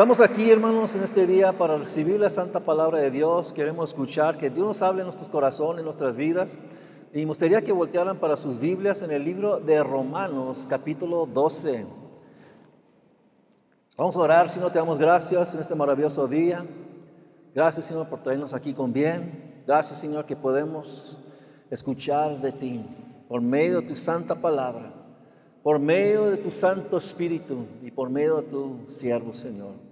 Estamos aquí, hermanos, en este día para recibir la santa palabra de Dios. Queremos escuchar que Dios nos hable en nuestros corazones, en nuestras vidas. Y me gustaría que voltearan para sus Biblias en el libro de Romanos, capítulo 12. Vamos a orar, Señor, te damos gracias en este maravilloso día. Gracias, Señor, por traernos aquí con bien. Gracias, Señor, que podemos escuchar de ti por medio de tu santa palabra, por medio de tu Santo Espíritu y por medio de tu siervo, Señor.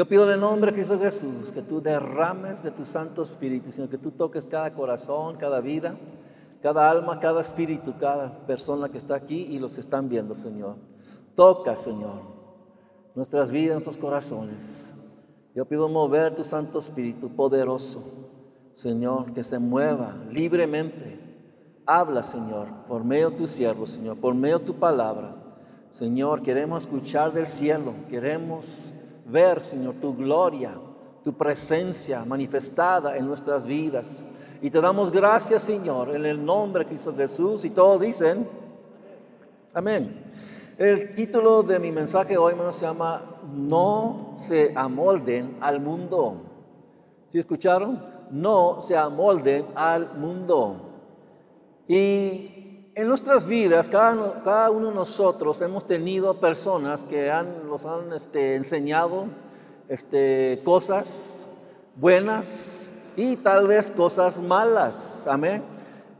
Yo pido en el nombre de Cristo Jesús que tú derrames de tu Santo Espíritu, Señor, que tú toques cada corazón, cada vida, cada alma, cada espíritu, cada persona que está aquí y los que están viendo, Señor. Toca, Señor, nuestras vidas, nuestros corazones. Yo pido mover tu Santo Espíritu poderoso, Señor, que se mueva libremente Habla, Señor, por medio de tu siervo, Señor, por medio de tu palabra. Señor, queremos escuchar del cielo, queremos ver, Señor, tu gloria, tu presencia manifestada en nuestras vidas. Y te damos gracias, Señor, en el nombre de Cristo Jesús. Y todos dicen, amén. El título de mi mensaje hoy menos se llama No se amolden al mundo. ¿Sí escucharon? No se amolden al mundo. Y en nuestras vidas, cada, uno de nosotros hemos tenido personas que han, nos han este, enseñado este, cosas buenas y tal vez cosas malas. Amén.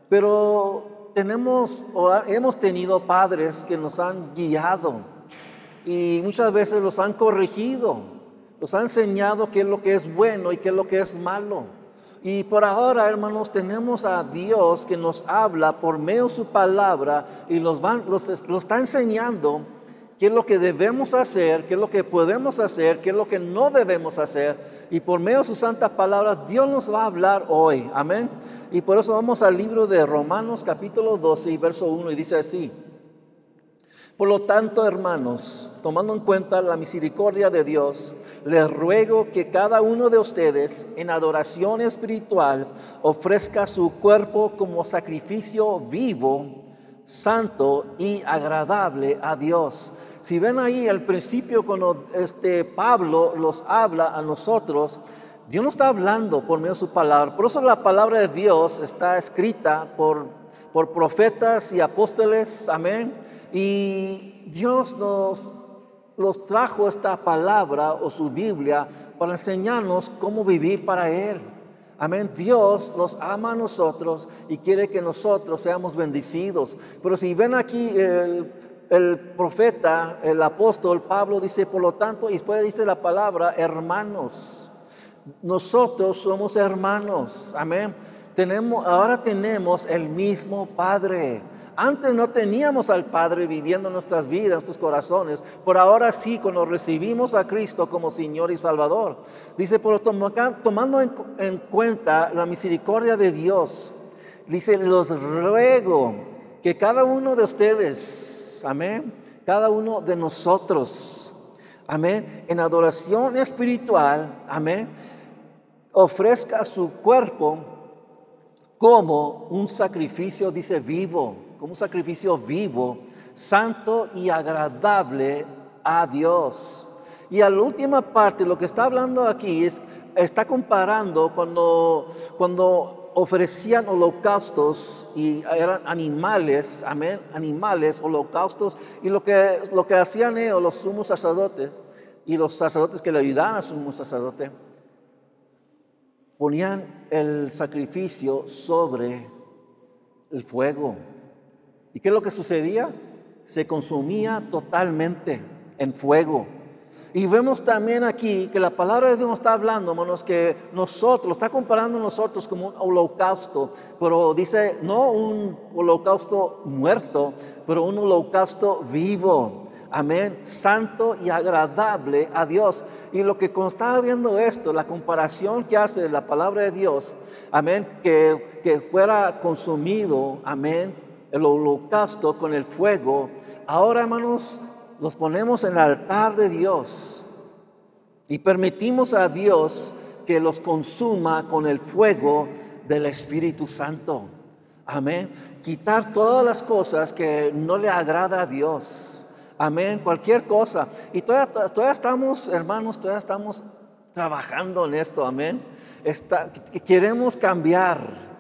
Pero tenemos o hemos tenido padres que nos han guiado y muchas veces los han corregido, los han enseñado qué es lo que es bueno y qué es lo que es malo. Y por ahora, hermanos, tenemos a Dios que nos habla por medio de su palabra y los, van, los, está enseñando qué es lo que debemos hacer, qué es lo que podemos hacer, qué es lo que no debemos hacer. Y por medio de su santa palabra, Dios nos va a hablar hoy. Amén. Y por eso vamos al libro de Romanos capítulo 12 y verso 1 y dice así. Por lo tanto, hermanos, tomando en cuenta la misericordia de Dios, les ruego que cada uno de ustedes en adoración espiritual ofrezca su cuerpo como sacrificio vivo, santo y agradable a Dios. Si ven ahí al principio cuando este Pablo los habla a nosotros, Dios no está hablando por medio de su palabra. Por eso la palabra de Dios está escrita por, por profetas y apóstoles. Amén y Dios nos, trajo esta palabra o su Biblia para enseñarnos cómo vivir para Él. Amén. Dios nos ama a nosotros y quiere que nosotros seamos bendecidos. Pero si ven aquí el, el, profeta, el apóstol Pablo dice, por lo tanto, y después dice la palabra hermanos. Nosotros somos hermanos. Amén. Tenemos, ahora tenemos el mismo Padre. Antes no teníamos al Padre viviendo en nuestras vidas, en nuestros corazones, por ahora sí, cuando recibimos a Cristo como Señor y Salvador. Dice, por tomando en, cuenta la misericordia de Dios, dice, los ruego que cada uno de ustedes, amén, cada uno de nosotros, amén, en adoración espiritual, amén, ofrezca su cuerpo como un sacrificio, dice, vivo como un sacrificio vivo, santo y agradable a Dios. Y a la última parte, lo que está hablando aquí es, está comparando cuando, cuando ofrecían holocaustos y eran animales, amén, animales, holocaustos, y lo que, lo que hacían ellos, los sumos sacerdotes, y los sacerdotes que le ayudaban a sumo sacerdote, ponían el sacrificio sobre el fuego. ¿Y qué es lo que sucedía? Se consumía totalmente en fuego. Y vemos también aquí que la palabra de Dios está hablando, hermanos, que nosotros, está comparando nosotros como un holocausto, pero dice no un holocausto muerto, pero un holocausto vivo. Amén, santo y agradable a Dios. Y lo que estaba viendo esto, la comparación que hace la palabra de Dios, amén, que, que fuera consumido, amén, el holocausto con el fuego, ahora hermanos, los ponemos en el altar de Dios y permitimos a Dios que los consuma con el fuego del Espíritu Santo. Amén. Quitar todas las cosas que no le agrada a Dios. Amén. Cualquier cosa. Y todavía, todavía estamos, hermanos, todavía estamos trabajando en esto. Amén. Queremos cambiar.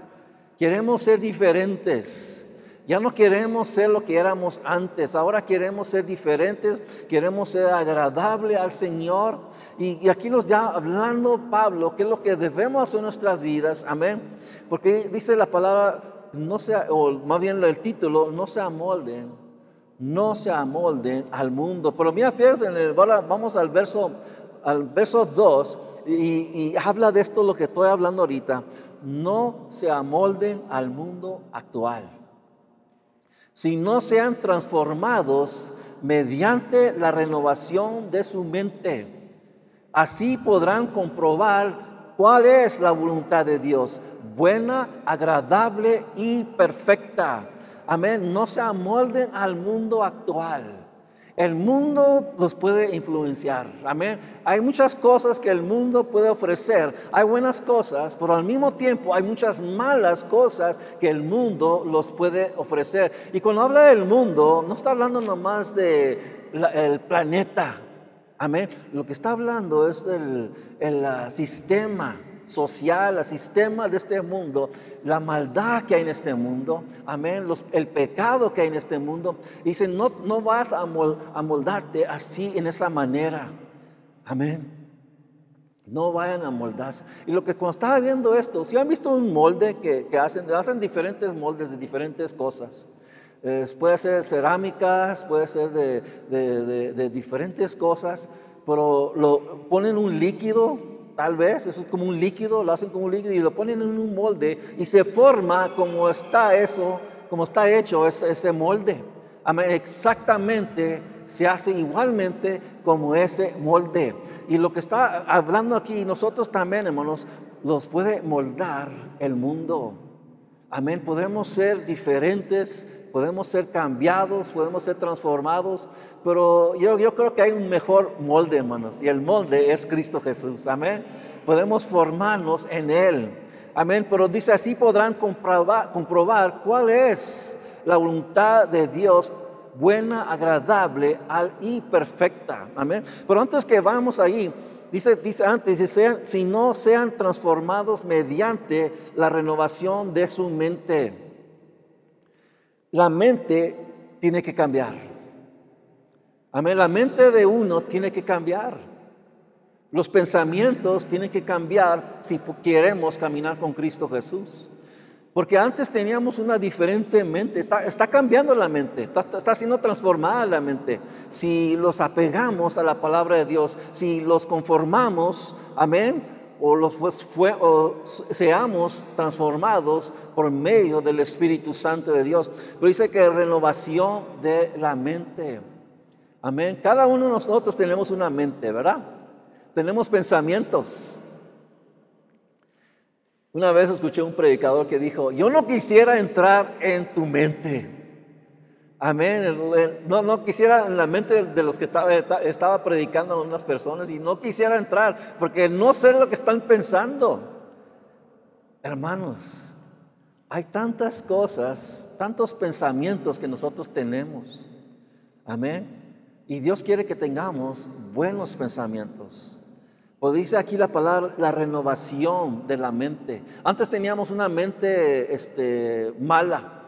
Queremos ser diferentes. Ya no queremos ser lo que éramos antes, ahora queremos ser diferentes, queremos ser agradable al Señor. Y, aquí nos da hablando Pablo, qué es lo que debemos hacer en nuestras vidas, amén. Porque dice la palabra, no sea, o más bien el título, no se amolden, no se amolden al mundo. Pero mira, fíjense, vamos al verso, al verso 2 y, y habla de esto lo que estoy hablando ahorita. No se amolden al mundo actual si no sean transformados mediante la renovación de su mente. Así podrán comprobar cuál es la voluntad de Dios, buena, agradable y perfecta. Amén. No se amolden al mundo actual. El mundo los puede influenciar. Amén. Hay muchas cosas que el mundo puede ofrecer. Hay buenas cosas, pero al mismo tiempo hay muchas malas cosas que el mundo los puede ofrecer. Y cuando habla del mundo, no está hablando nomás del el planeta. Amén. Lo que está hablando es del el, sistema social, el sistema de este mundo, la maldad que hay en este mundo, amén, el pecado que hay en este mundo. dice, no, no vas a, moldarte así, en esa manera, amén. No vayan a moldarse. Y lo que cuando estaba viendo esto, si han visto un molde que, hacen, hacen diferentes moldes de diferentes cosas. puede ser cerámicas, puede ser de, de diferentes cosas, pero lo ponen un líquido Tal vez eso es como un líquido, lo hacen como un líquido y lo ponen en un molde y se forma como está eso, como está hecho ese, ese molde. Exactamente se hace igualmente como ese molde. Y lo que está hablando aquí, nosotros también, hermanos, los puede moldar el mundo. Amén. Podemos ser diferentes podemos ser cambiados, podemos ser transformados, pero yo, yo creo que hay un mejor molde, hermanos, y el molde es Cristo Jesús, amén. Podemos formarnos en Él, amén, pero dice así podrán comprobar, comprobar cuál es la voluntad de Dios buena, agradable y perfecta, amén. Pero antes que vamos ahí, Dice, dice antes, dice, si no sean transformados mediante la renovación de su mente la mente tiene que cambiar. Amén, la mente de uno tiene que cambiar. Los pensamientos tienen que cambiar si queremos caminar con Cristo Jesús. Porque antes teníamos una diferente mente, está, cambiando la mente, está, está, siendo transformada la mente. Si los apegamos a la palabra de Dios, si los conformamos, amén, o, los seamos transformados por medio del Espíritu Santo de Dios. Pero dice que renovación de la mente. Amén. Cada uno de nosotros tenemos una mente, ¿verdad? Tenemos pensamientos. Una vez escuché un predicador que dijo, yo no quisiera entrar en tu mente. Amén. No, no quisiera en la mente de los que estaba, estaba predicando a unas personas y no quisiera entrar porque no sé lo que están pensando. Hermanos, hay tantas cosas, tantos pensamientos que nosotros tenemos. Amén. Y Dios quiere que tengamos buenos pensamientos. Pues dice aquí la palabra, la renovación de la mente. Antes teníamos una mente este, mala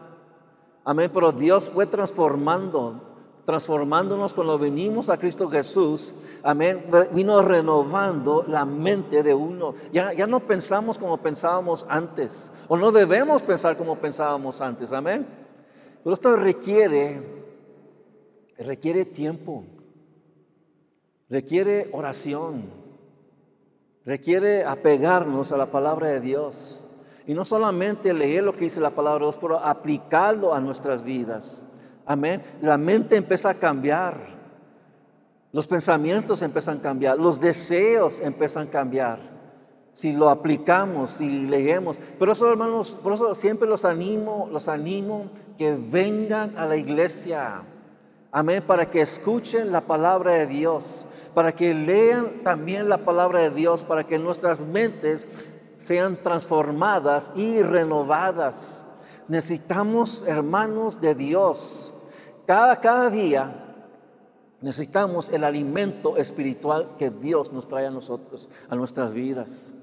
Amén, pero Dios fue transformando, transformándonos cuando venimos a Cristo Jesús. Amén, vino renovando la mente de uno. Ya, ya no pensamos como pensábamos antes, o no debemos pensar como pensábamos antes. Amén. Pero esto requiere, requiere tiempo, requiere oración, requiere apegarnos a la palabra de Dios. Y no solamente leer lo que dice la palabra de Dios, pero aplicarlo a nuestras vidas. Amén. La mente empieza a cambiar. Los pensamientos empiezan a cambiar. Los deseos empiezan a cambiar. Si lo aplicamos, si leemos. Por eso, hermanos, por eso siempre los animo, los animo que vengan a la iglesia. Amén. Para que escuchen la palabra de Dios. Para que lean también la palabra de Dios. Para que nuestras mentes sean transformadas y renovadas. Necesitamos hermanos de Dios. Cada, cada día necesitamos el alimento espiritual que Dios nos trae a nosotros, a nuestras vidas.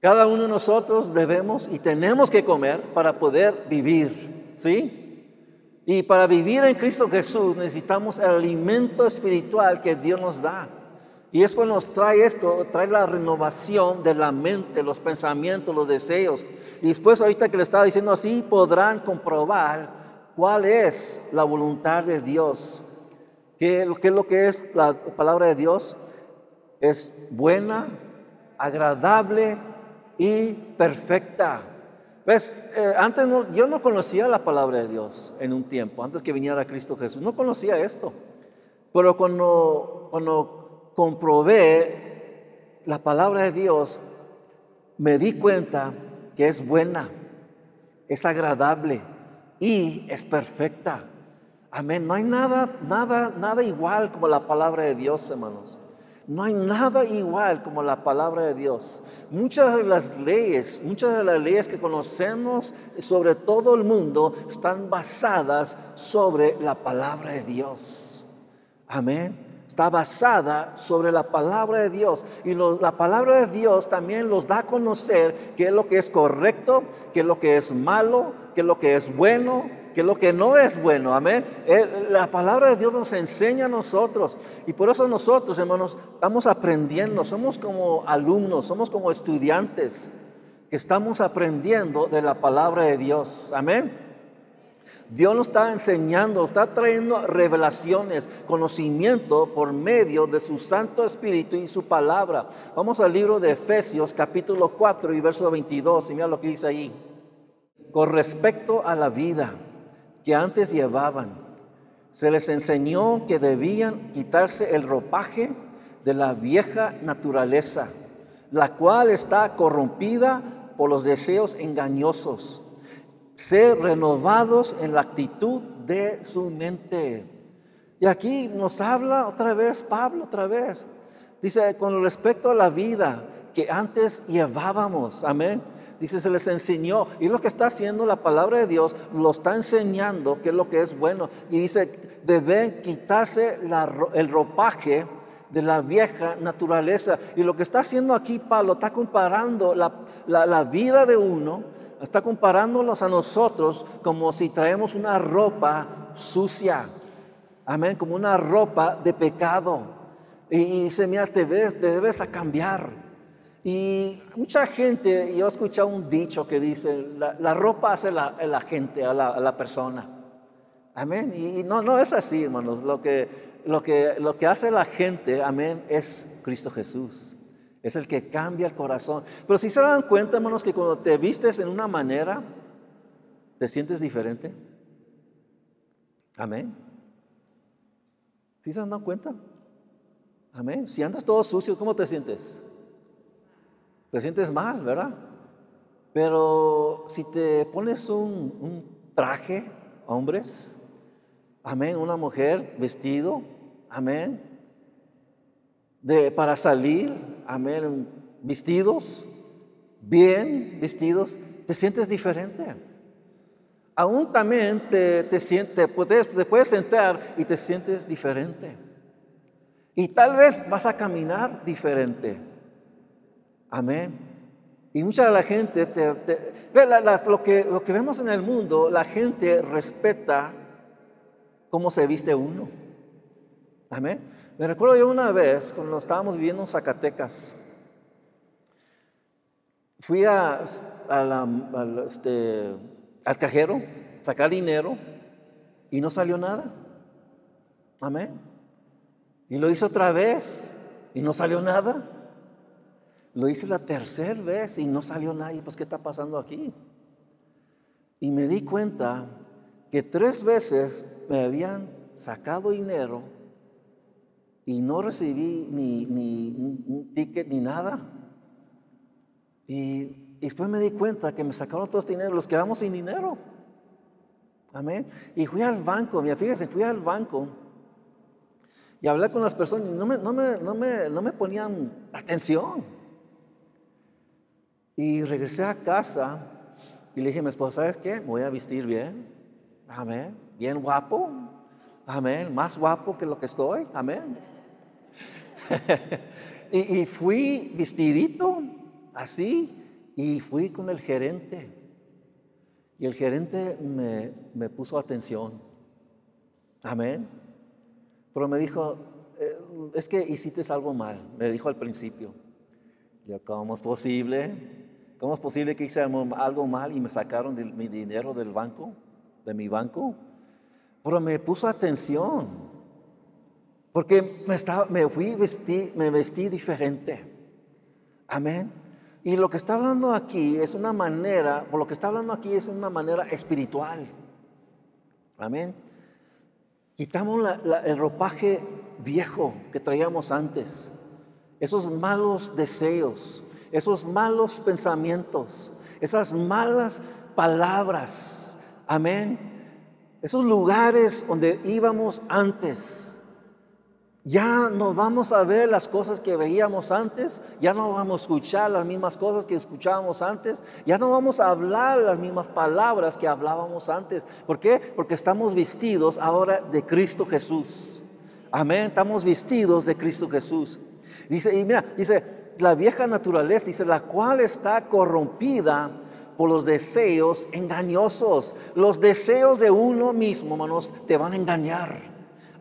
Cada uno de nosotros debemos y tenemos que comer para poder vivir, ¿sí? Y para vivir en Cristo Jesús necesitamos el alimento espiritual que Dios nos da. Y es cuando nos trae esto, trae la renovación de la mente, los pensamientos, los deseos. Y después ahorita que le estaba diciendo así, podrán comprobar cuál es la voluntad de Dios. ¿Qué, qué es lo que es la palabra de Dios? Es buena, agradable y perfecta. ¿Ves? Eh, antes yo no conocía la palabra de Dios en un tiempo, antes que viniera Cristo Jesús. No conocía esto. Pero cuando, cuando comprobé la palabra de Dios, me di cuenta que es buena, es agradable y es perfecta. Amén. No hay nada, nada, nada igual como la palabra de Dios, hermanos. No hay nada igual como la palabra de Dios. Muchas de las leyes, muchas de las leyes que conocemos sobre todo el mundo están basadas sobre la palabra de Dios. Amén. Está basada sobre la palabra de Dios. Y la palabra de Dios también los da a conocer qué es lo que es correcto, qué es lo que es malo, qué es lo que es bueno, que lo que no es bueno, amén. La palabra de Dios nos enseña a nosotros y por eso nosotros, hermanos, estamos aprendiendo, somos como alumnos, somos como estudiantes que estamos aprendiendo de la palabra de Dios, amén. Dios nos está enseñando, está trayendo revelaciones, conocimiento por medio de su Santo Espíritu y su palabra. Vamos al libro de Efesios capítulo 4 y verso 22 y mira lo que dice ahí. Con respecto a la vida que antes llevaban. Se les enseñó que debían quitarse el ropaje de la vieja naturaleza, la cual está corrompida por los deseos engañosos. Ser renovados en la actitud de su mente. Y aquí nos habla otra vez Pablo, otra vez. Dice, con respecto a la vida que antes llevábamos, amén Dice, se les enseñó. Y lo que está haciendo la palabra de Dios, lo está enseñando qué es lo que es bueno. Y dice, deben quitarse el ropaje de la vieja naturaleza. Y lo que está haciendo aquí Pablo, está comparando la, la vida de uno, está comparándolos a nosotros como si traemos una ropa sucia. Amén, como una ropa de pecado. Y, dice, mira, te, ves, te debes a cambiar. Y mucha gente, yo he escuchado un dicho que dice, la, ropa hace la, la gente, a la, a la, persona. Amén. Y no, no es así, hermanos. Lo que, lo, que, lo que hace la gente, amén, es Cristo Jesús. Es el que cambia el corazón. Pero si se dan cuenta, hermanos, que cuando te vistes en una manera, te sientes diferente. Amén. ¿Sí se han dado cuenta? Amén. Si andas todo sucio, ¿cómo te sientes? te sientes mal, ¿verdad? Pero si te pones un, traje, hombres, amén, una mujer vestido, amén, de, para salir, amén, vestidos, bien vestidos, te sientes diferente. Aún también te, te, sientes, puedes, te puedes sentar y te sientes diferente. Y tal vez vas a caminar diferente. Amén. Y mucha de la gente, lo, que, lo que vemos en el mundo, la gente respeta cómo se viste uno. Amén. Me recuerdo yo una vez, cuando estábamos viviendo en Zacatecas, fui a, al, este, cajero, sacar dinero y no salió nada. Amén. Y lo hice otra vez y no salió nada. Lo hice la tercera vez y no salió nadie. Pues, ¿qué está pasando aquí? Y me di cuenta que tres veces me habían sacado dinero y no recibí ni, ni un ticket ni nada. Y después me di cuenta que me sacaron todos dinero, los quedamos sin dinero. Amén. Y fui al banco, mira, fíjense, fui al banco y hablé con las personas y no me, no me, no me, no me ponían atención. Y regresé a casa Y le dije a mi esposa, ¿sabes qué? Me voy a vestir bien. Amén. Bien guapo. Amén. Más guapo que lo que estoy. Amén. y, fui vestidito así y fui con el gerente. Y el gerente me, me puso atención. Amén. Pero me dijo, eh, es que hiciste algo mal, me dijo al principio. Yo, ¿cómo es posible? ¿Cómo es posible que hice algo mal y me sacaron mi dinero del banco, de mi banco? Pero me puso atención, porque me, estaba, me fui, vestí, me vestí diferente. Amén. Y lo que está hablando aquí es una manera, por lo que está hablando aquí es una manera espiritual. Amén. Quitamos el ropaje viejo que traíamos antes, esos malos deseos, esos malos pensamientos, esas malas palabras. Amén. Esos lugares donde íbamos antes. Ya no vamos a ver las cosas que veíamos antes, ya no vamos a escuchar las mismas cosas que escuchábamos antes, ya no vamos a hablar las mismas palabras que hablábamos antes. ¿Por qué? Porque estamos vestidos ahora de Cristo Jesús. Amén, estamos vestidos de Cristo Jesús. Dice, y mira, dice, la vieja naturaleza, dice, la cual está corrompida por los deseos engañosos. Los deseos de uno mismo, hermanos, te van a engañar.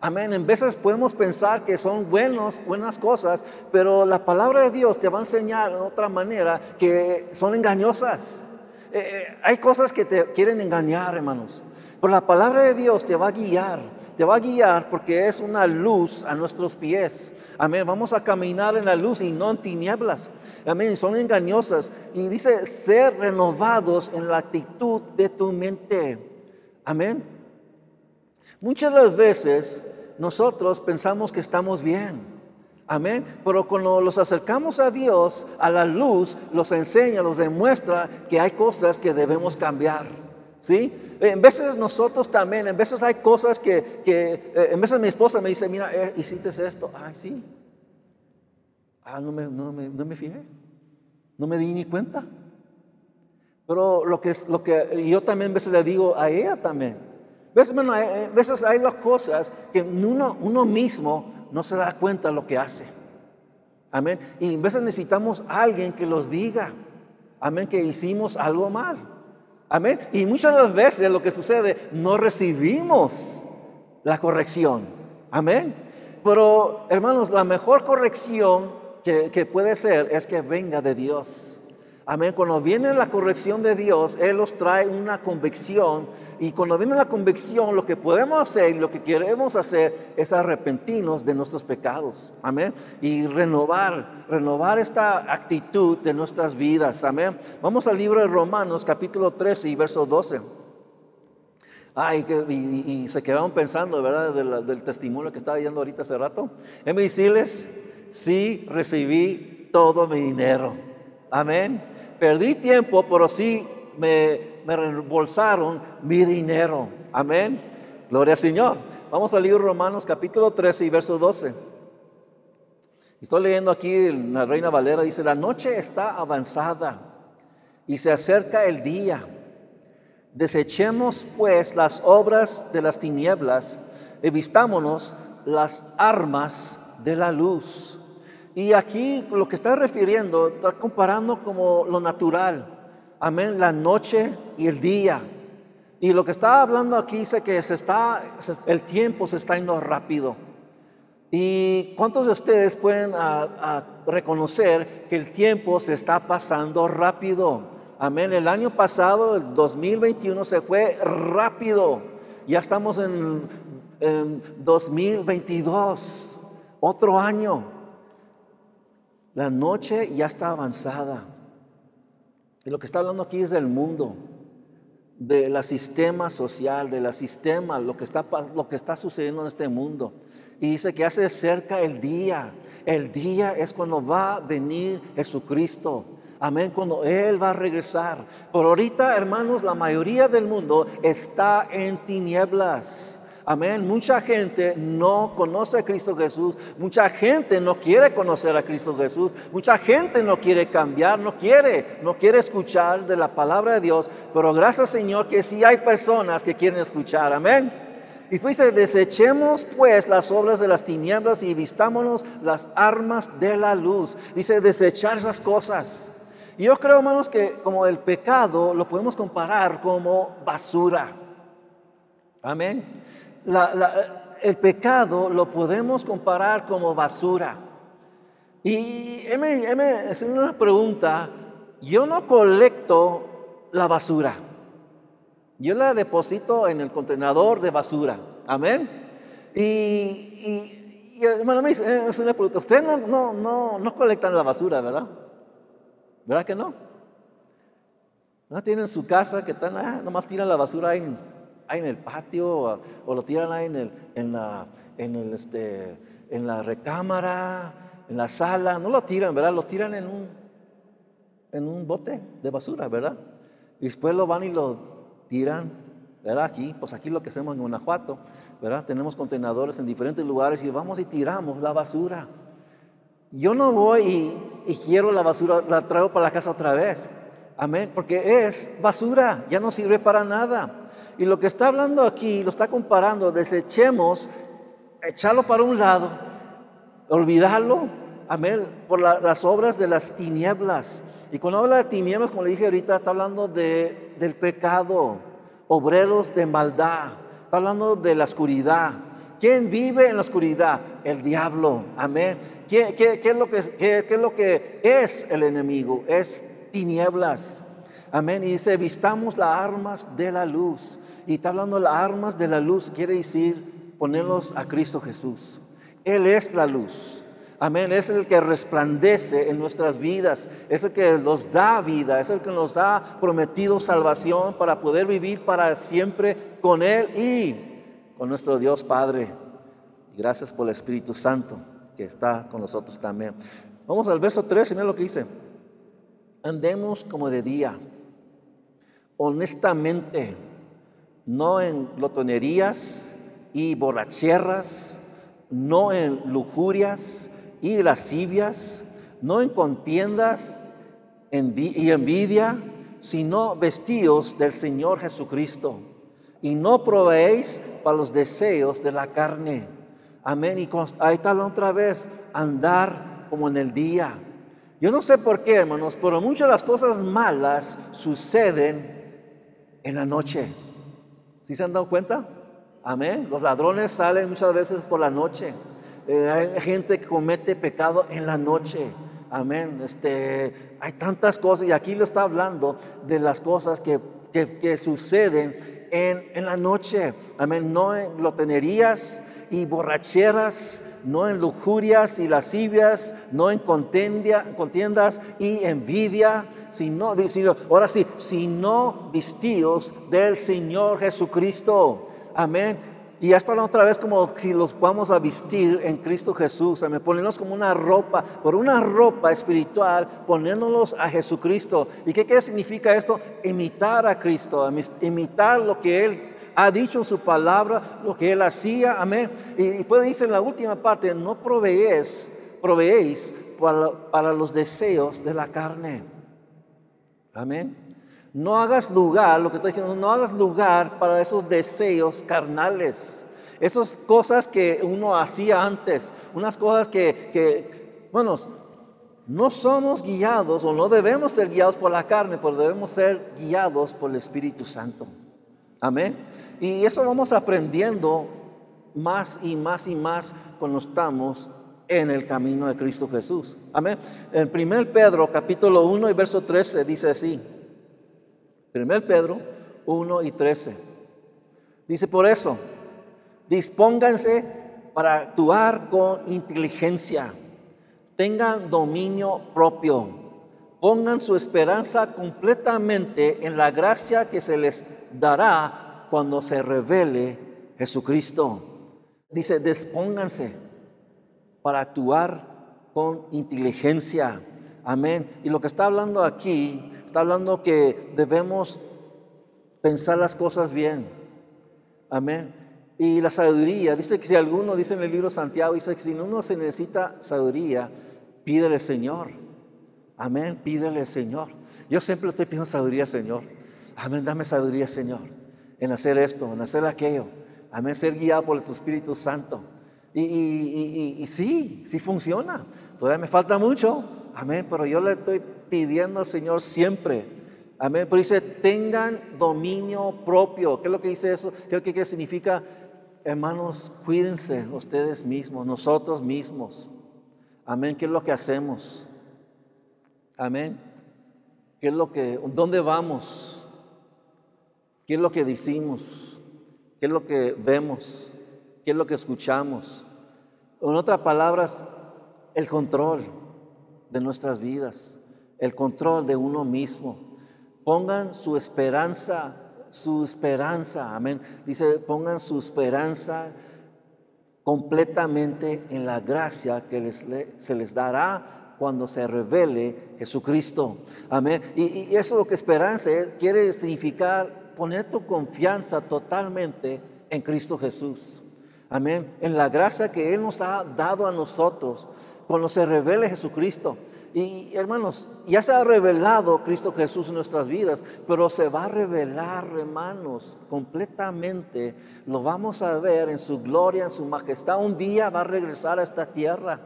Amén. En veces podemos pensar que son buenos, buenas cosas, pero la palabra de Dios te va a enseñar de otra manera que son engañosas. Eh, eh, hay cosas que te quieren engañar, hermanos. Pero la palabra de Dios te va a guiar. Te va a guiar porque es una luz a nuestros pies. Amén. Vamos a caminar en la luz y no en tinieblas. Amén. Son engañosas. Y dice ser renovados en la actitud de tu mente. Amén. Muchas de las veces nosotros pensamos que estamos bien. Amén. Pero cuando los acercamos a Dios, a la luz, los enseña, los demuestra que hay cosas que debemos cambiar. ¿Sí? En veces nosotros también, en veces hay cosas que, que eh, en veces mi esposa me dice, mira, eh, hiciste esto. Ay, sí. Ah, no me, no, me, no me fijé. No me di ni cuenta. Pero lo que, lo que yo también a veces le digo a ella también. A veces hay las cosas que uno, uno mismo no se da cuenta de lo que hace. Amén. Y a veces necesitamos a alguien que los diga. Amén, que hicimos algo mal. Amén. Y muchas las veces lo que sucede, no recibimos la corrección. Amén. Pero hermanos, la mejor corrección que, que puede ser es que venga de Dios. Amén. Cuando viene la corrección de Dios, Él nos trae una convicción. Y cuando viene la convicción, lo que podemos hacer y lo que queremos hacer es arrepentirnos de nuestros pecados. Amén. Y renovar, renovar esta actitud de nuestras vidas. Amén. Vamos al libro de Romanos, capítulo 13 y verso 12. Ay, y, se quedaron pensando, ¿verdad? Del, testimonio que estaba dando ahorita hace rato. Decirles, sí recibí todo mi dinero. Amén. Perdí tiempo, pero sí me, me reembolsaron mi dinero. Amén. Gloria al Señor. Vamos al libro Romanos capítulo 13 y verso 12. Estoy leyendo aquí la Reina Valera, dice, la noche está avanzada y se acerca el día. Desechemos pues las obras de las tinieblas y vistámonos las armas de la luz. Y aquí lo que está refiriendo, está comparando como lo natural. Amén, la noche y el día. Y lo que está hablando aquí dice que se está, el tiempo se está yendo rápido. ¿Y cuántos de ustedes pueden reconocer que el tiempo se está pasando rápido? Amén. El año pasado, el 2021, se fue rápido. Ya estamos en, en 2022, otro año. La noche ya está avanzada. Y lo que está hablando aquí es del mundo, del sistema social, del sistema, lo que, está, lo que está sucediendo en este mundo. Y dice que hace cerca el día. El día es cuando va a venir Jesucristo. Amén, cuando Él va a regresar. Por ahorita, hermanos, la mayoría del mundo está en tinieblas. Amén. Mucha gente no conoce a Cristo Jesús. Mucha gente no quiere conocer a Cristo Jesús. Mucha gente no quiere cambiar, no quiere, no quiere escuchar de la palabra de Dios. Pero gracias Señor que sí hay personas que quieren escuchar. Amén. Y dice, desechemos pues las obras de las tinieblas y vistámonos las armas de la luz. Dice, desechar esas cosas. Y yo creo, hermanos, que como el pecado lo podemos comparar como basura. Amén. El pecado lo podemos comparar como basura. Y me es una pregunta, yo no colecto la basura. Yo la deposito en el contenedor de basura. Amén. Y, y, hermano, me dice, eh, es una pregunta, ustedes no, no, no, no colectan la basura, ¿verdad? ¿Verdad que no? ¿No tienen su casa que están, ah, nomás tiran la basura en, el patio o, lo tiran ahí en, el, en, la, en, el, este, en la recámara, en la sala? No lo tiran, ¿verdad? Lo tiran en un, en un bote de basura, ¿verdad? Y después lo van y lo tiran, ¿verdad? Aquí, pues aquí lo que hacemos en Guanajuato, ¿verdad? Tenemos contenedores en diferentes lugares y vamos y tiramos la basura. Yo no voy y, quiero la basura, la traigo para la casa otra vez. Amén, porque es basura, ya no sirve para nada. Y lo que está hablando aquí, lo está comparando, desechemos, echarlo para un lado, olvidarlo, amén, por las obras de las tinieblas. Y cuando habla de tinieblas, como le dije ahorita, está hablando de, del pecado, obreros de maldad, está hablando de la oscuridad. ¿Quién vive en la oscuridad? El diablo, amén. ¿Qué, es, lo que, qué, es lo que es el enemigo? Es tinieblas. Amén. Y dice, vistamos las armas de la luz. Y está hablando de las armas de la luz, quiere decir ponerlos a Cristo Jesús. Él es la luz. Amén. Es el que resplandece en nuestras vidas. Es el que nos da vida. Es el que nos ha prometido salvación para poder vivir para siempre con Él y con nuestro Dios Padre. Gracias por el Espíritu Santo que está con nosotros también. Vamos al verso 13, mira lo que dice. Andemos como de día, honestamente, no en lotonerías y borracheras, no en lujurias y lascivias, no en contiendas y envidia, sino vestidos del Señor Jesucristo. Y no proveéis para los deseos de la carne. Amén. Y ahí está otra vez, andar como en el día. Yo no sé por qué, hermanos, pero muchas de las cosas malas suceden en la noche. ¿Sí se han dado cuenta? Amén. Los ladrones salen muchas veces por la noche. Eh, hay gente que comete pecado en la noche. Amén. Este, hay tantas cosas y aquí lo está hablando de las cosas que, que, suceden en, en, la noche. Amén. No en lotenerías y borracheras, no en lujurias y lascivias, no en contiendas y envidia, sino, ahora sí, sino vestidos del Señor Jesucristo. Amén. Y esto la otra vez como si los vamos a vestir en Cristo Jesús, me ponernos como una ropa, por una ropa espiritual, poniéndonos a Jesucristo. ¿Y qué, qué significa esto? Imitar a Cristo, imitar lo que Él ha dicho en su palabra, lo que Él hacía, amén. Y, puede decir en la última parte, no proveéis, proveéis para, para los deseos de la carne. Amén. No hagas lugar, lo que está diciendo, no hagas lugar para esos deseos carnales. Esas cosas que uno hacía antes, unas cosas que, que, bueno, no somos guiados o no debemos ser guiados por la carne, pero debemos ser guiados por el Espíritu Santo. Amén. Y eso vamos aprendiendo más y más y más cuando estamos en el camino de Cristo Jesús. Amén. En 1 Pedro capítulo 1 y verso 13 dice así. 1 Pedro 1 y 13. Dice por eso, dispónganse para actuar con inteligencia, tengan dominio propio, pongan su esperanza completamente en la gracia que se les dará cuando se revele Jesucristo. Dice, dispónganse para actuar con inteligencia. Amén. Y lo que está hablando aquí Está hablando que debemos pensar las cosas bien. Amén. Y la sabiduría, dice que si alguno, dice en el libro de Santiago, dice que si uno se necesita sabiduría, pídele Señor. Amén, pídele Señor. Yo siempre estoy pidiendo sabiduría, Señor. Amén, dame sabiduría, Señor, en hacer esto, en hacer aquello. Amén, ser guiado por tu Espíritu Santo. Y, y, sí, sí funciona. Todavía me falta mucho. Amén, pero yo le estoy pidiendo al Señor siempre. Amén, pero dice, tengan dominio propio. ¿Qué es lo que dice eso? ¿Qué es lo que significa? Hermanos, cuídense ustedes mismos, nosotros mismos. Amén, ¿qué es lo que hacemos? Amén. ¿Qué es lo que, dónde vamos? ¿Qué es lo que decimos? ¿Qué es lo que vemos? ¿Qué es lo que escuchamos? En otras palabras, el control de nuestras vidas, el control de uno mismo. Pongan su esperanza, su esperanza, amén. Dice, pongan su esperanza completamente en la gracia que se les dará cuando se revele Jesucristo. Amén. Y, eso es lo que esperanza quiere significar poner tu confianza totalmente en Cristo Jesús. Amén. En la gracia que Él nos ha dado a nosotros cuando se revele Jesucristo. Y hermanos, ya se ha revelado Cristo Jesús en nuestras vidas, pero se va a revelar, hermanos, completamente. Lo vamos a ver en su gloria, en su majestad. Un día va a regresar a esta tierra.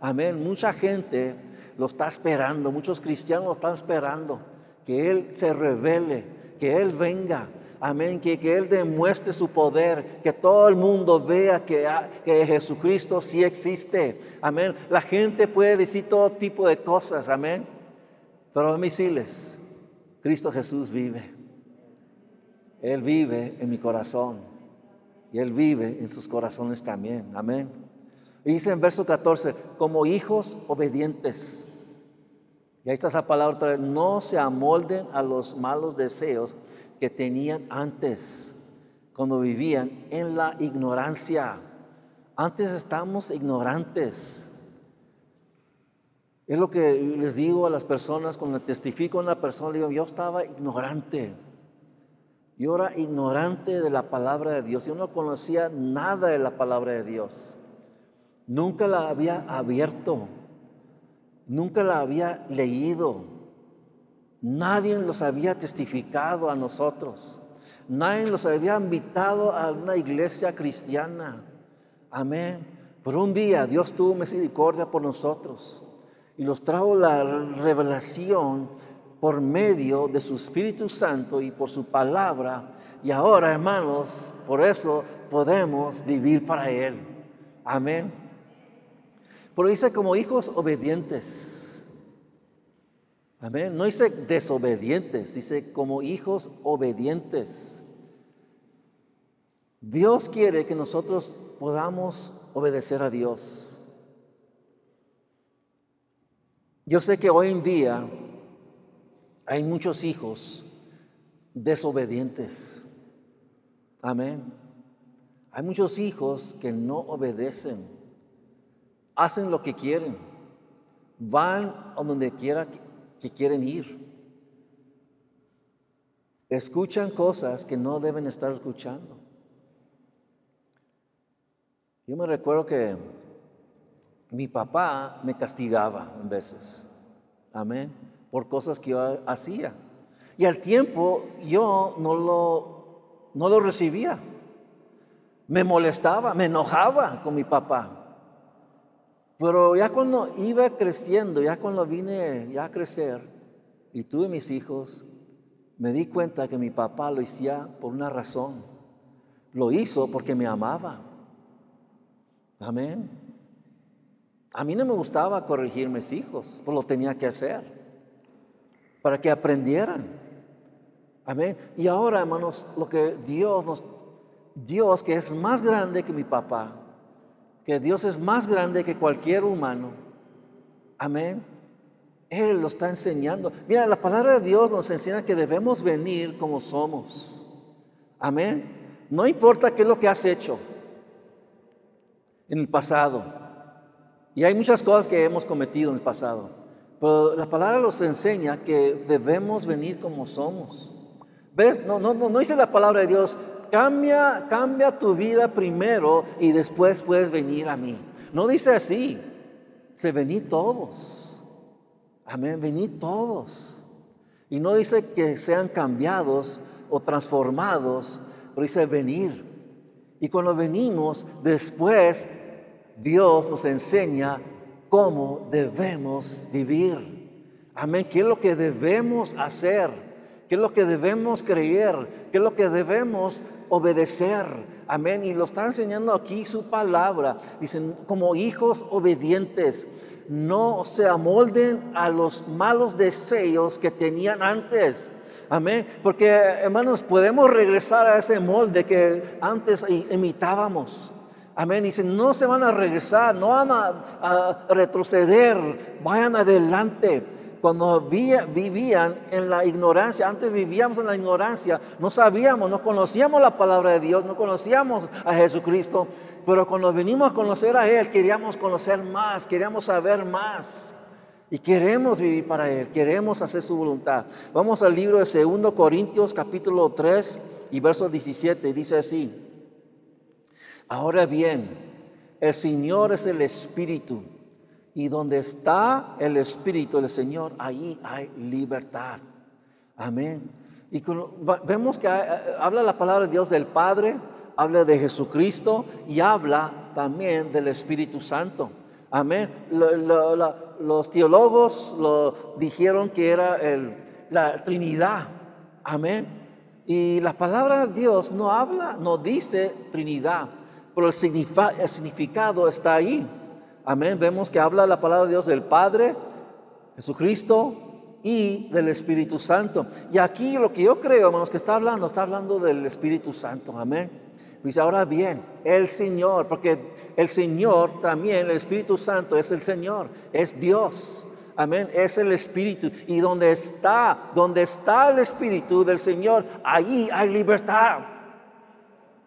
Amén. Mucha gente lo está esperando, muchos cristianos lo están esperando, que Él se revele, que Él venga. Amén, que, que, Él demuestre su poder, que todo el mundo vea que, que, Jesucristo sí existe. Amén. La gente puede decir todo tipo de cosas, amén. Pero misiles, Cristo Jesús vive. Él vive en mi corazón y Él vive en sus corazones también. Amén. Y dice en verso 14, como hijos obedientes. Y ahí está esa palabra otra vez, no se amolden a los malos deseos que tenían antes, cuando vivían en la ignorancia. Antes estamos ignorantes. Es lo que les digo a las personas cuando testifico a una persona, digo, yo estaba ignorante. Yo era ignorante de la palabra de Dios. Yo no conocía nada de la palabra de Dios. Nunca la había abierto, nunca la había leído. Nadie los había testificado a nosotros. Nadie los había invitado a una iglesia cristiana. Amén. Por un día Dios tuvo misericordia por nosotros y los trajo la revelación por medio de su Espíritu Santo y por su palabra. Y ahora, hermanos, por eso podemos vivir para Él. Amén. Pero dice como hijos obedientes. Amén. No dice desobedientes, dice como hijos obedientes. Dios quiere que nosotros podamos obedecer a Dios. Yo sé que hoy en día hay muchos hijos desobedientes. Amén. Hay muchos hijos que no obedecen hacen lo que quieren, van a donde quiera que quieren ir, escuchan cosas que no deben estar escuchando. Yo me recuerdo que mi papá me castigaba en veces, amén, por cosas que yo hacía. Y al tiempo yo no lo, no lo recibía. Me molestaba, me enojaba con mi papá. Pero ya cuando iba creciendo, ya cuando vine ya a crecer y tuve mis hijos, me di cuenta que mi papá lo hacía por una razón. Lo hizo porque me amaba. Amén. A mí no me gustaba corregir mis hijos, pero lo tenía que hacer para que aprendieran. Amén. Y ahora, hermanos, lo que Dios nos, Dios que es más grande que mi papá, que Dios es más grande que cualquier humano. Amén. Él lo está enseñando. Mira, la palabra de Dios nos enseña que debemos venir como somos. Amén. No importa qué es lo que has hecho en el pasado. Y hay muchas cosas que hemos cometido en el pasado. Pero la palabra nos enseña que debemos venir como somos. ¿Ves? No, no, no, no dice la palabra de Dios, cambia, cambia tu vida primero y después puedes venir a mí. No dice así, se venid todos. Amén, venid todos. Y no dice que sean cambiados o transformados, pero dice venir. Y cuando venimos, después Dios nos enseña cómo debemos vivir. Amén. ¿Qué es lo que debemos hacer? ¿Qué es lo que debemos creer? ¿Qué es lo que debemos obedecer? Amén. Y lo está enseñando aquí su palabra. Dicen, como hijos obedientes, no se amolden a los malos deseos que tenían antes. Amén. Porque, hermanos, podemos regresar a ese molde que antes imitábamos. Amén. Dicen, no se van a regresar, no van a, retroceder, vayan adelante. Cuando vivían en la ignorancia, antes vivíamos en la ignorancia, no sabíamos, no conocíamos la palabra de Dios, no conocíamos a Jesucristo, pero cuando venimos a conocer a Él, queríamos conocer más, queríamos saber más. Y queremos vivir para Él, queremos hacer su voluntad. Vamos al libro de 2 Corintios capítulo 3 y verso 17, dice así. Ahora bien, el Señor es el Espíritu. Y donde está el Espíritu del Señor, ahí hay libertad. Amén. Y vemos que habla la palabra de Dios del Padre, habla de Jesucristo y habla también del Espíritu Santo. Amén. los teólogos lo dijeron que era la Trinidad. Amén. Y la palabra de Dios no habla, no dice Trinidad, pero el, significado está ahí. Amén. Vemos que habla la palabra de Dios del Padre, Jesucristo y del Espíritu Santo. Y aquí lo que yo creo, hermanos, que está hablando, está hablando del Espíritu Santo. Amén. Dice, ahora bien, el Señor, porque el Señor también, el Espíritu Santo es el Señor, es Dios. Amén, es el Espíritu. Y donde está, donde está el Espíritu del Señor, ahí hay libertad.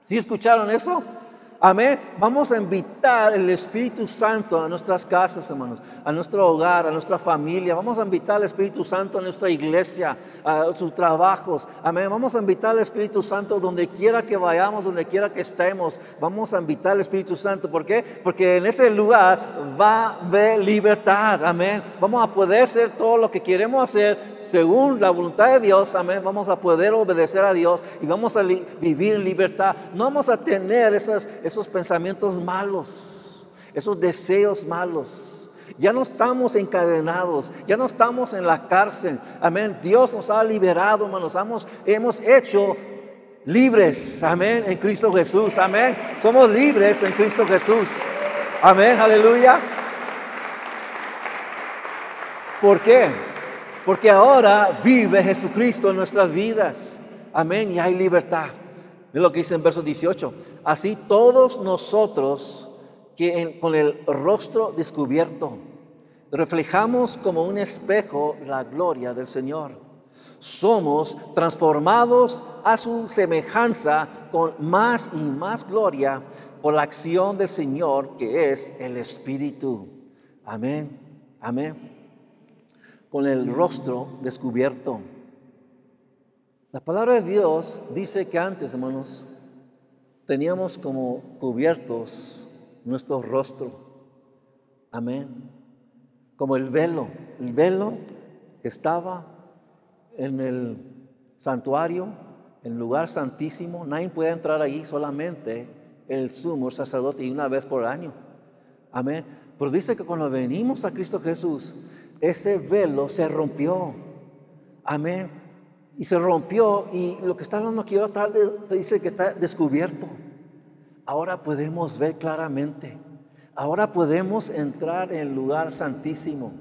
¿Sí escucharon eso? Amén. Vamos a invitar el Espíritu Santo a nuestras casas, hermanos, a nuestro hogar, a nuestra familia. Vamos a invitar al Espíritu Santo a nuestra iglesia, a sus trabajos. Amén. Vamos a invitar al Espíritu Santo donde quiera que vayamos, donde quiera que estemos. Vamos a invitar al Espíritu Santo. ¿Por qué? Porque en ese lugar va a haber libertad. Amén. Vamos a poder hacer todo lo que queremos hacer según la voluntad de Dios. Amén. Vamos a poder obedecer a Dios y vamos a vivir en libertad. No vamos a tener esas esos pensamientos malos, esos deseos malos. Ya no estamos encadenados, ya no estamos en la cárcel. Amén. Dios nos ha liberado, hermanos. Hemos, hemos hecho libres. Amén. En Cristo Jesús. Amén. Somos libres en Cristo Jesús. Amén. Aleluya. ¿Por qué? Porque ahora vive Jesucristo en nuestras vidas. Amén. Y hay libertad. Es lo que dice en verso 18. Así todos nosotros que con el rostro descubierto reflejamos como un espejo la gloria del Señor. Somos transformados a su semejanza con más y más gloria por la acción del Señor que es el Espíritu. Amén. Amén. Con el rostro descubierto. La palabra de Dios dice que antes, hermanos, teníamos como cubiertos nuestro rostro. Amén. Como el velo, el velo que estaba en el santuario, en el lugar santísimo. Nadie puede entrar ahí, solamente el sumo sacerdote y una vez por año. Amén. Pero dice que cuando venimos a Cristo Jesús, ese velo se rompió. Amén y se rompió y lo que está hablando aquí ahora te dice que está descubierto. Ahora podemos ver claramente. Ahora podemos entrar en el lugar santísimo.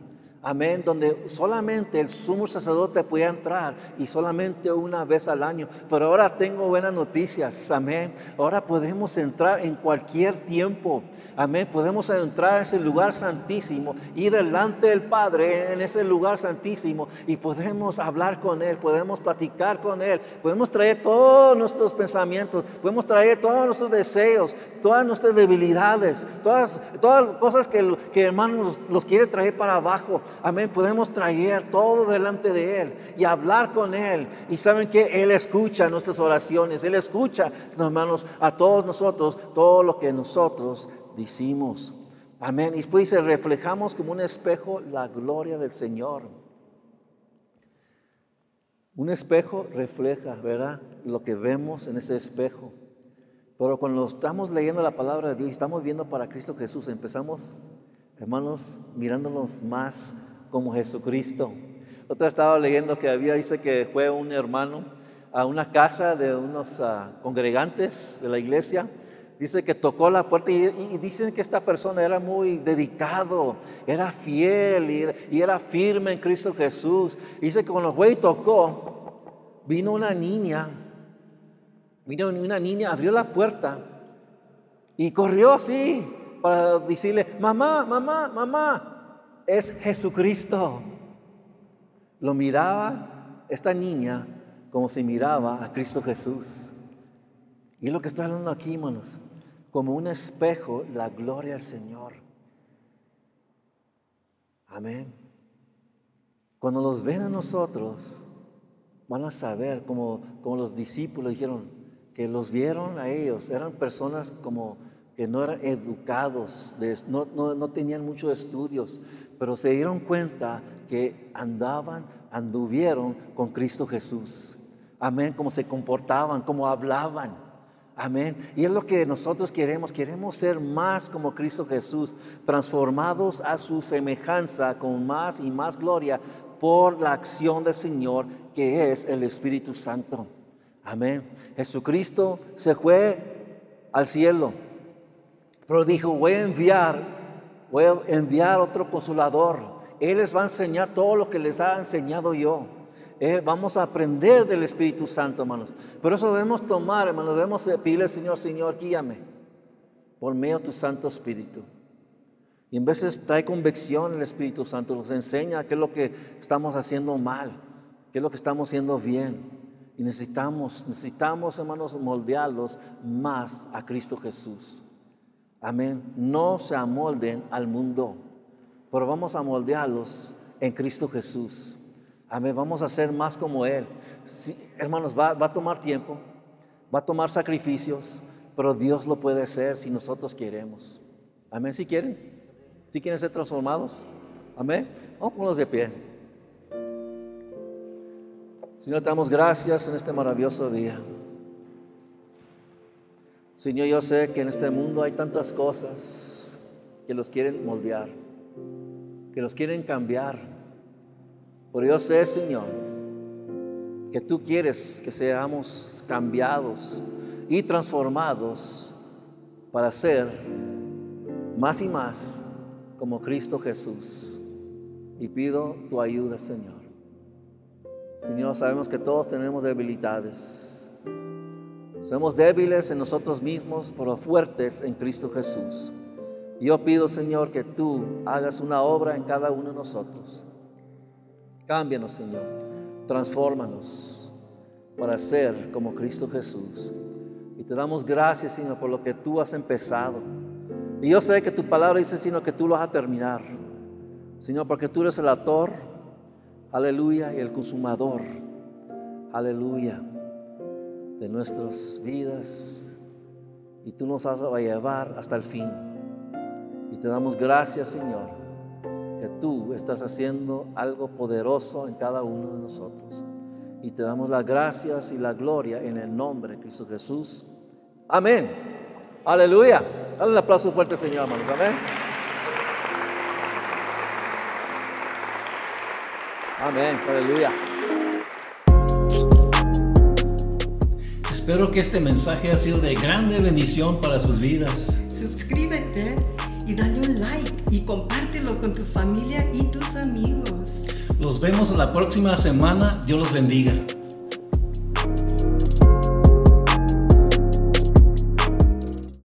Amén, donde solamente el sumo sacerdote puede entrar y solamente una vez al año. Pero ahora tengo buenas noticias, amén. Ahora podemos entrar en cualquier tiempo, amén. Podemos entrar en ese lugar santísimo y delante del Padre en ese lugar santísimo y podemos hablar con Él, podemos platicar con Él, podemos traer todos nuestros pensamientos, podemos traer todos nuestros deseos, todas nuestras debilidades, todas, todas cosas que, que hermanos los quiere traer para abajo amén, podemos traer todo delante de Él y hablar con Él. Y saben que Él escucha nuestras oraciones, Él escucha, hermanos, a todos nosotros, todo lo que nosotros decimos. Amén. Y después dice, reflejamos como un espejo la gloria del Señor. Un espejo refleja, ¿verdad? Lo que vemos en ese espejo. Pero cuando estamos leyendo la palabra de Dios, estamos viendo para Cristo Jesús, empezamos, hermanos, mirándonos más como Jesucristo. Otra estaba leyendo que había, dice que fue un hermano a una casa de unos ah, congregantes de la iglesia. Dice que tocó la puerta y, dicen que esta persona era muy dedicado, era fiel y, y era firme en Cristo Jesús. Dice que cuando fue y tocó, vino una niña Vino una niña, abrió la puerta y corrió así para decirle, mamá, mamá, mamá, es Jesucristo. Lo miraba esta niña como si miraba a Cristo Jesús. Y lo que está hablando aquí, hermanos, como un espejo, la gloria al Señor. Amén. Cuando los ven a nosotros, van a saber, como, como los discípulos dijeron, que los vieron a ellos, eran personas como que no eran educados, no, no, tenían muchos estudios, pero se dieron cuenta que andaban, anduvieron con Cristo Jesús. Amén, cómo se comportaban, cómo hablaban. Amén. Y es lo que nosotros queremos. Queremos ser más como Cristo Jesús, transformados a su semejanza con más y más gloria por la acción del Señor que es el Espíritu Santo. Amén. Jesucristo se fue al cielo, pero dijo, voy a enviar, voy a enviar otro consolador. Él les va a enseñar todo lo que les ha enseñado yo. vamos a aprender del Espíritu Santo, hermanos. Pero eso debemos tomar, hermanos. Debemos pedirle al Señor, Señor, guíame por medio de tu Santo Espíritu. Y en veces trae convicción el Espíritu Santo, nos enseña qué es lo que estamos haciendo mal, qué es lo que estamos haciendo bien. Y necesitamos, necesitamos, hermanos, moldearlos más a Cristo Jesús. Amén. No se amolden al mundo, pero vamos a moldearlos en Cristo Jesús. Amén. Vamos a ser más como Él. hermanos, va, va a tomar tiempo, va a tomar sacrificios, pero Dios lo puede hacer si nosotros queremos. Amén. Si quieren, si quieren ser transformados. Amén. Vamos a ponernos de pie. Señor, te damos gracias en este maravilloso día. Señor, yo sé que en este mundo hay tantas cosas que los quieren moldear, que los quieren cambiar. Pero yo sé, Señor, que tú quieres que seamos cambiados y transformados para ser más y más como Cristo Jesús. Y pido tu ayuda, Señor. Señor, sabemos que todos tenemos debilidades. Somos débiles en nosotros mismos, pero fuertes en Cristo Jesús. Yo pido, Señor, que tú hagas una obra en cada uno de nosotros. Cámbianos, Señor. Transfórmanos para ser como Cristo Jesús. Y te damos gracias, Señor, por lo que tú has empezado. Y yo sé que tu palabra dice, Señor, que tú lo vas a terminar. Señor, porque tú eres el autor aleluya, y el consumador, aleluya, de nuestras vidas. Y tú nos vas a llevar hasta el fin. Y te damos gracias, Señor, que tú estás haciendo algo poderoso en cada uno de nosotros. Y te damos las gracias y la gloria en el nombre de Cristo Jesús. Amén. Aleluya. Dale un aplauso fuerte, Señor, hermanos. Amén. Amén, aleluya. Espero que este mensaje haya sido de grande bendición para sus vidas. Suscríbete y dale un like y compártelo con tu familia y tus amigos. Los vemos en la próxima semana. Dios los bendiga.